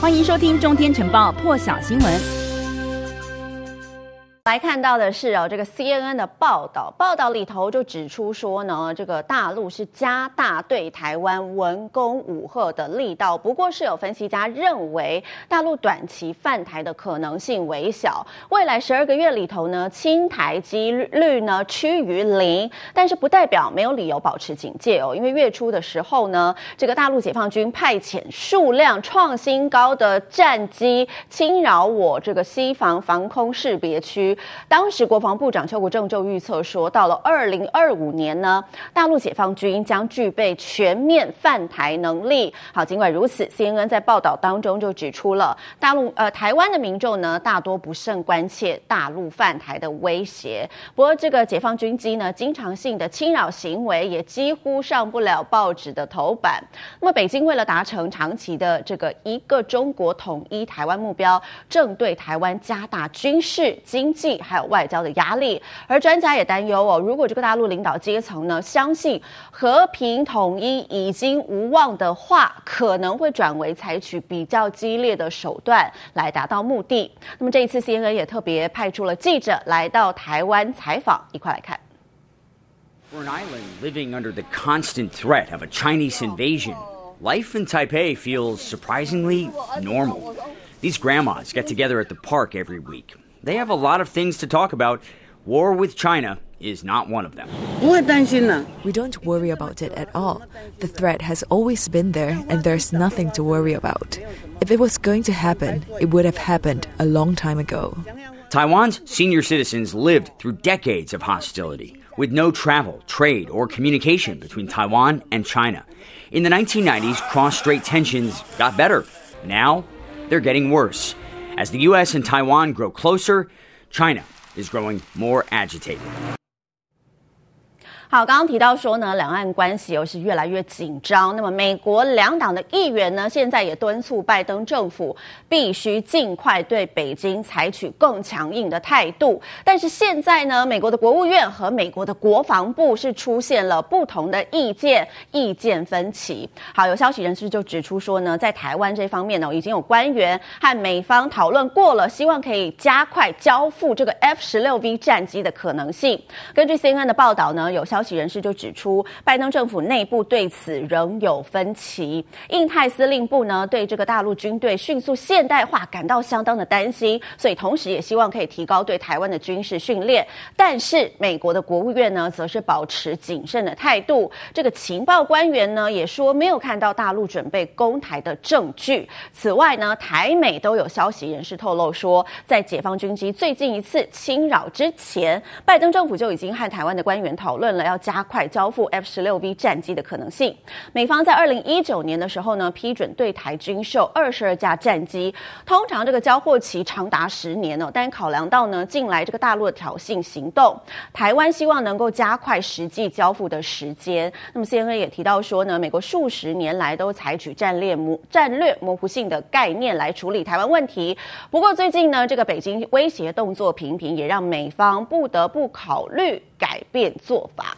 欢迎收听《中天晨报》破晓新闻。来看到的是哦，这个 CNN 的报道，报道里头就指出说呢，这个大陆是加大对台湾文攻武吓的力道。不过，是有分析家认为，大陆短期犯台的可能性微小。未来十二个月里头呢，侵台几率呢趋于零，但是不代表没有理由保持警戒哦。因为月初的时候呢，这个大陆解放军派遣数量创新高的战机侵扰我这个西防防空识别区。当时国防部长邱国正就预测说，到了二零二五年呢，大陆解放军将具备全面犯台能力。好，尽管如此，CNN 在报道当中就指出了，大陆呃台湾的民众呢，大多不甚关切大陆犯台的威胁。不过，这个解放军机呢，经常性的侵扰行为也几乎上不了报纸的头版。那么，北京为了达成长期的这个一个中国统一台湾目标，正对台湾加大军事、经济。还有外交的压力，而专家也担忧哦，如果这个大陆领导阶层呢，相信和平统一已经无望的话，可能会转为采取比较激烈的手段来达到目的。那么这一次，CNN 也特别派出了记者来到台湾采访，一块来看。For an island living under the constant threat of a Chinese invasion, life in Taipei feels surprisingly normal. These grandmas get together at the park every week. They have a lot of things to talk about. War with China is not one of them. We don't worry about it at all. The threat has always been there, and there's nothing to worry about. If it was going to happen, it would have happened a long time ago. Taiwan's senior citizens lived through decades of hostility, with no travel, trade, or communication between Taiwan and China. In the 1990s, cross strait tensions got better. Now, they're getting worse. As the U.S. and Taiwan grow closer, China is growing more agitated. 好，刚刚提到说呢，两岸关系又是越来越紧张。那么，美国两党的议员呢，现在也敦促拜登政府必须尽快对北京采取更强硬的态度。但是现在呢，美国的国务院和美国的国防部是出现了不同的意见，意见分歧。好，有消息人士就指出说呢，在台湾这方面呢，已经有官员和美方讨论过了，希望可以加快交付这个 F 十六 V 战机的可能性。根据 CNN 的报道呢，有消消息人士就指出，拜登政府内部对此仍有分歧。印太司令部呢，对这个大陆军队迅速现代化感到相当的担心，所以同时也希望可以提高对台湾的军事训练。但是美国的国务院呢，则是保持谨慎的态度。这个情报官员呢，也说没有看到大陆准备攻台的证据。此外呢，台美都有消息人士透露说，在解放军机最近一次侵扰之前，拜登政府就已经和台湾的官员讨论了。要加快交付 F 十六 V 战机的可能性。美方在二零一九年的时候呢，批准对台军售二十二架战机，通常这个交货期长达十年哦。但考量到呢，近来这个大陆的挑衅行动，台湾希望能够加快实际交付的时间。那么 CNN 也提到说呢，美国数十年来都采取战略模战略模糊性的概念来处理台湾问题。不过最近呢，这个北京威胁动作频频，也让美方不得不考虑改变做法。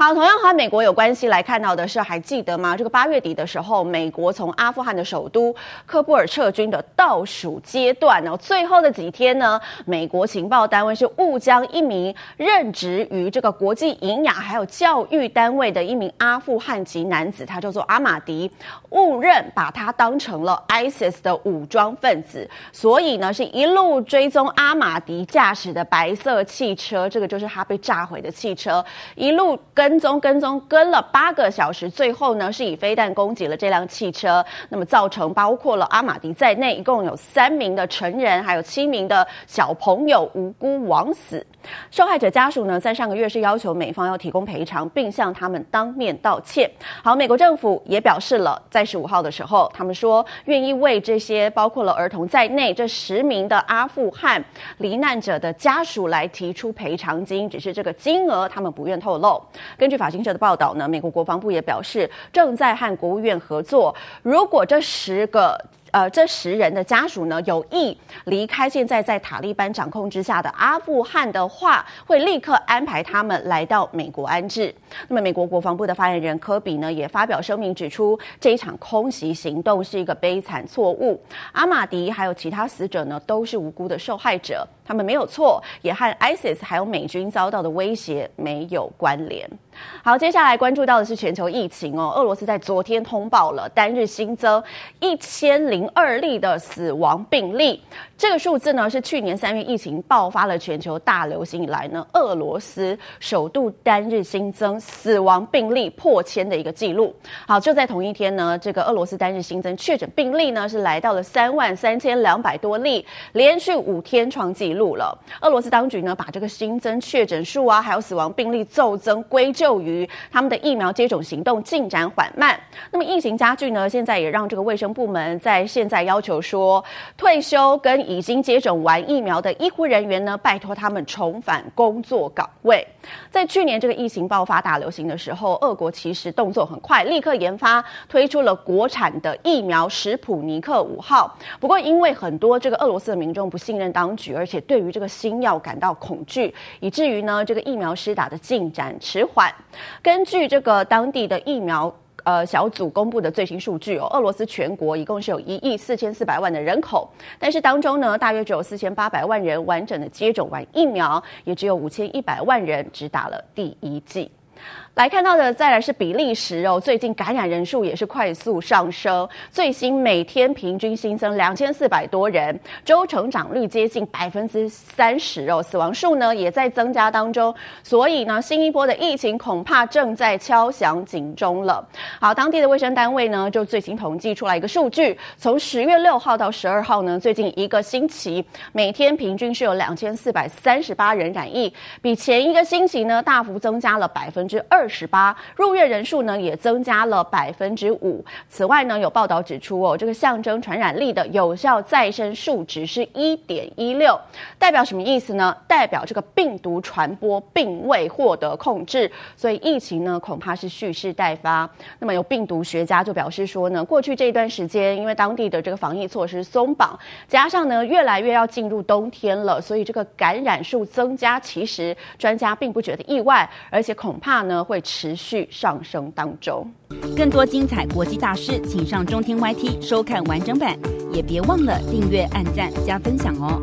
好，同样和美国有关系来看到的是，还记得吗？这个八月底的时候，美国从阿富汗的首都喀布尔撤军的倒数阶段呢，最后的几天呢，美国情报单位是误将一名任职于这个国际营养还有教育单位的一名阿富汗籍男子，他叫做阿马迪，误认把他当成了 ISIS 的武装分子，所以呢，是一路追踪阿马迪驾驶的白色汽车，这个就是他被炸毁的汽车，一路跟。跟踪跟踪跟了八个小时，最后呢是以飞弹攻击了这辆汽车，那么造成包括了阿马迪在内一共有三名的成人，还有七名的小朋友无辜枉死。受害者家属呢，在上个月是要求美方要提供赔偿，并向他们当面道歉。好，美国政府也表示了，在十五号的时候，他们说愿意为这些包括了儿童在内这十名的阿富汗罹难者的家属来提出赔偿金，只是这个金额他们不愿透露。根据法新社的报道呢，美国国防部也表示正在和国务院合作，如果这十个。呃，这十人的家属呢，有意离开现在在塔利班掌控之下的阿富汗的话，会立刻安排他们来到美国安置。那么，美国国防部的发言人科比呢，也发表声明指出，这一场空袭行动是一个悲惨错误。阿马迪还有其他死者呢，都是无辜的受害者，他们没有错，也和 ISIS 还有美军遭到的威胁没有关联。好，接下来关注到的是全球疫情哦。俄罗斯在昨天通报了单日新增一千零二例的死亡病例，这个数字呢是去年三月疫情爆发了全球大流行以来呢，俄罗斯首度单日新增死亡病例破千的一个记录。好，就在同一天呢，这个俄罗斯单日新增确诊病例呢是来到了三万三千两百多例，连续五天创纪录录了。俄罗斯当局呢把这个新增确诊数啊，还有死亡病例骤增归咎。于他们的疫苗接种行动进展缓慢，那么疫情加剧呢？现在也让这个卫生部门在现在要求说，退休跟已经接种完疫苗的医护人员呢，拜托他们重返工作岗位。在去年这个疫情爆发大流行的时候，俄国其实动作很快，立刻研发推出了国产的疫苗史普尼克五号。不过，因为很多这个俄罗斯的民众不信任当局，而且对于这个新药感到恐惧，以至于呢，这个疫苗施打的进展迟缓。根据这个当地的疫苗呃小组公布的最新数据哦，俄罗斯全国一共是有一亿四千四百万的人口，但是当中呢，大约只有四千八百万人完整的接种完疫苗，也只有五千一百万人只打了第一剂。来看到的，再来是比利时哦，最近感染人数也是快速上升，最新每天平均新增两千四百多人，周成长率接近百分之三十哦，死亡数呢也在增加当中，所以呢，新一波的疫情恐怕正在敲响警钟了。好，当地的卫生单位呢就最新统计出来一个数据，从十月六号到十二号呢，最近一个星期每天平均是有两千四百三十八人染疫，比前一个星期呢大幅增加了百分之二。十八入院人数呢也增加了百分之五。此外呢，有报道指出哦，这个象征传染力的有效再生数值是一点一六，代表什么意思呢？代表这个病毒传播并未获得控制，所以疫情呢恐怕是蓄势待发。那么有病毒学家就表示说呢，过去这一段时间，因为当地的这个防疫措施松绑，加上呢越来越要进入冬天了，所以这个感染数增加，其实专家并不觉得意外，而且恐怕呢会。持续上升当中，更多精彩国际大师，请上中天 YT 收看完整版，也别忘了订阅、按赞、加分享哦。